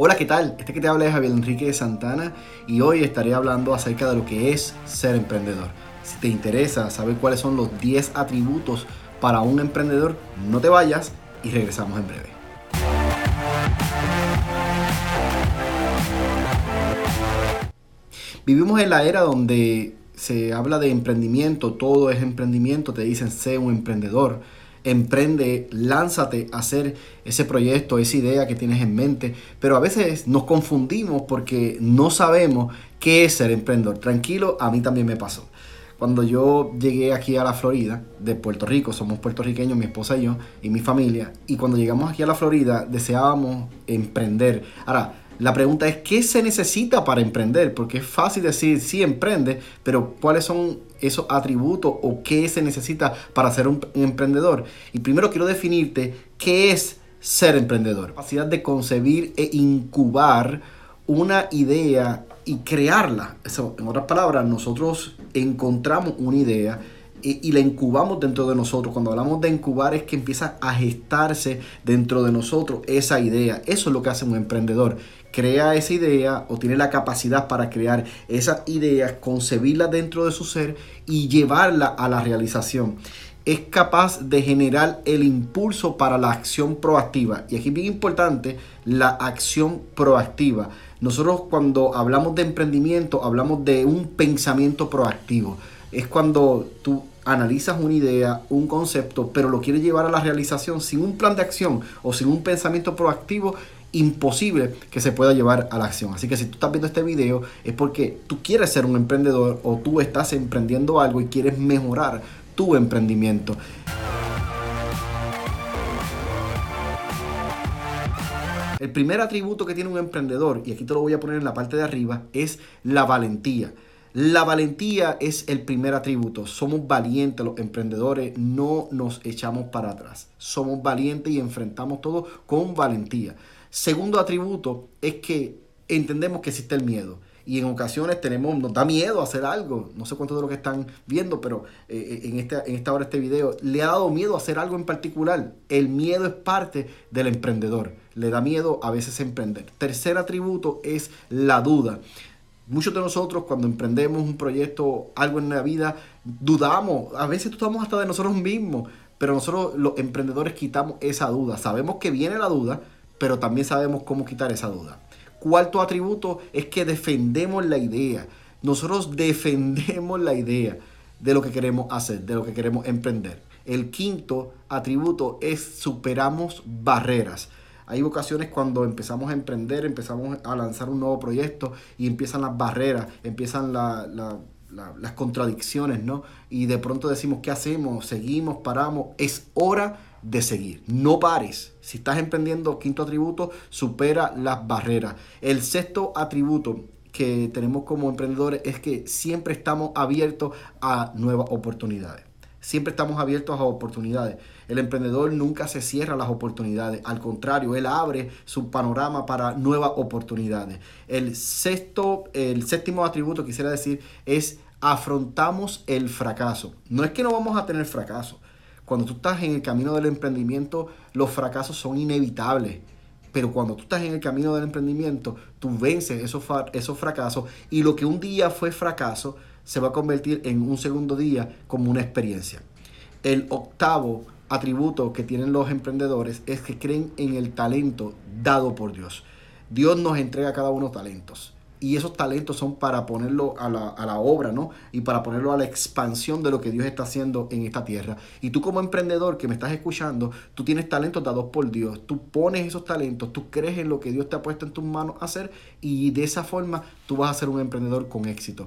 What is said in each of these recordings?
Hola, ¿qué tal? Este que te habla es Javier Enrique de Santana y hoy estaré hablando acerca de lo que es ser emprendedor. Si te interesa saber cuáles son los 10 atributos para un emprendedor, no te vayas y regresamos en breve. Vivimos en la era donde se habla de emprendimiento, todo es emprendimiento, te dicen sé un emprendedor emprende, lánzate a hacer ese proyecto, esa idea que tienes en mente. Pero a veces nos confundimos porque no sabemos qué es ser emprendedor. Tranquilo, a mí también me pasó. Cuando yo llegué aquí a la Florida, de Puerto Rico, somos puertorriqueños, mi esposa y yo, y mi familia, y cuando llegamos aquí a la Florida deseábamos emprender. Ahora, la pregunta es, ¿qué se necesita para emprender? Porque es fácil decir, sí, emprende, pero ¿cuáles son esos atributos o qué se necesita para ser un emprendedor? Y primero quiero definirte qué es ser emprendedor. Capacidad de concebir e incubar una idea y crearla. Eso, en otras palabras, nosotros encontramos una idea y, la incubamos dentro de nosotros. Cuando hablamos de incubar es que empieza a gestarse dentro de nosotros esa idea. Eso es lo que hace un emprendedor. Crea esa idea o tiene la capacidad para crear esa idea, concebirla dentro de su ser y llevarla a la realización. Es capaz de generar el impulso para la acción proactiva. Y aquí es bien importante la acción proactiva. Nosotros cuando hablamos de emprendimiento hablamos de un pensamiento proactivo es cuando tú analizas una idea, un concepto, pero lo quieres llevar a la realización sin un plan de acción o sin un pensamiento proactivo, imposible que se pueda llevar a la acción. Así que si tú estás viendo este video es porque tú quieres ser un emprendedor o tú estás emprendiendo algo y quieres mejorar tu emprendimiento. El primer atributo que tiene un emprendedor, y aquí te lo voy a poner en la parte de arriba, es la valentía. La valentía es el primer atributo. Somos valientes los emprendedores, no nos echamos para atrás. Somos valientes y enfrentamos todo con valentía. Segundo atributo es que entendemos que existe el miedo. Y en ocasiones tenemos, nos da miedo hacer algo. No sé cuántos de los que están viendo, pero eh, en, esta, en esta hora este video, le ha dado miedo hacer algo en particular. El miedo es parte del emprendedor. Le da miedo a veces emprender. Tercer atributo es la duda. Muchos de nosotros cuando emprendemos un proyecto, algo en la vida, dudamos, a veces dudamos hasta de nosotros mismos, pero nosotros los emprendedores quitamos esa duda. Sabemos que viene la duda, pero también sabemos cómo quitar esa duda. Cuarto atributo es que defendemos la idea. Nosotros defendemos la idea de lo que queremos hacer, de lo que queremos emprender. El quinto atributo es superamos barreras. Hay ocasiones cuando empezamos a emprender, empezamos a lanzar un nuevo proyecto y empiezan las barreras, empiezan las contradicciones, ¿no? Y de pronto decimos, ¿qué hacemos? ¿Seguimos? ¿Paramos? Es hora de seguir. No pares. Si estás emprendiendo, quinto atributo, supera las barreras. El sexto atributo que tenemos como emprendedores es que siempre estamos abiertos a nuevas oportunidades. Siempre estamos abiertos a oportunidades. El emprendedor nunca se cierra las oportunidades. Al contrario, él abre su panorama para nuevas oportunidades. El sexto, el séptimo atributo quisiera decir es afrontamos el fracaso. No es que no vamos a tener fracaso. Cuando tú estás en el camino del emprendimiento, los fracasos son inevitables. Pero cuando tú estás en el camino del emprendimiento, tú vences esos, esos fracasos y lo que un día fue fracaso se va a convertir en un segundo día como una experiencia. El octavo atributo que tienen los emprendedores es que creen en el talento dado por Dios. Dios nos entrega a cada uno talentos. Y esos talentos son para ponerlo a la, a la, obra, ¿no? Y para ponerlo a la expansión de lo que Dios está haciendo en esta tierra. Y tú como emprendedor que me estás escuchando, tú tienes talentos dados por Dios. Tú pones esos talentos, tú crees en lo que Dios te ha puesto en tus manos a hacer y de esa forma tú vas a ser un emprendedor con éxito.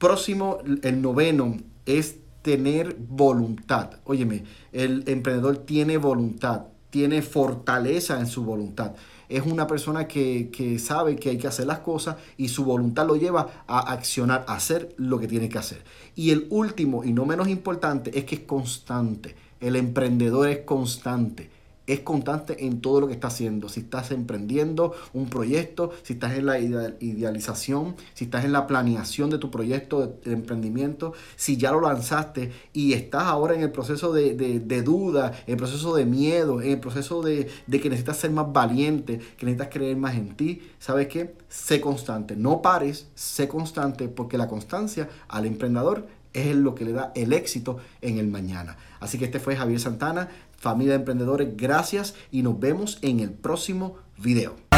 Próximo, el noveno, es tener voluntad. Óyeme, el emprendedor tiene voluntad, tiene fortaleza en su voluntad. Es una persona que, que, sabe que hay que hacer las cosas y su voluntad lo lleva a accionar, a hacer lo que tiene que hacer. Y el último y no menos importante es que es constante. El emprendedor es constante es constante en todo lo que estás haciendo. Si estás emprendiendo un proyecto, si estás en la idealización, si estás en la planeación de tu proyecto de, emprendimiento, si ya lo lanzaste y estás ahora en el proceso de, de, duda, en el proceso de miedo, en el proceso de, de que necesitas ser más valiente, que necesitas creer más en ti, ¿sabes qué? Sé constante, no pares, sé constante porque la constancia al emprendedor es lo que le da el éxito en el mañana. Así que este fue Javier Santana, familia de emprendedores, gracias y nos vemos en el próximo video.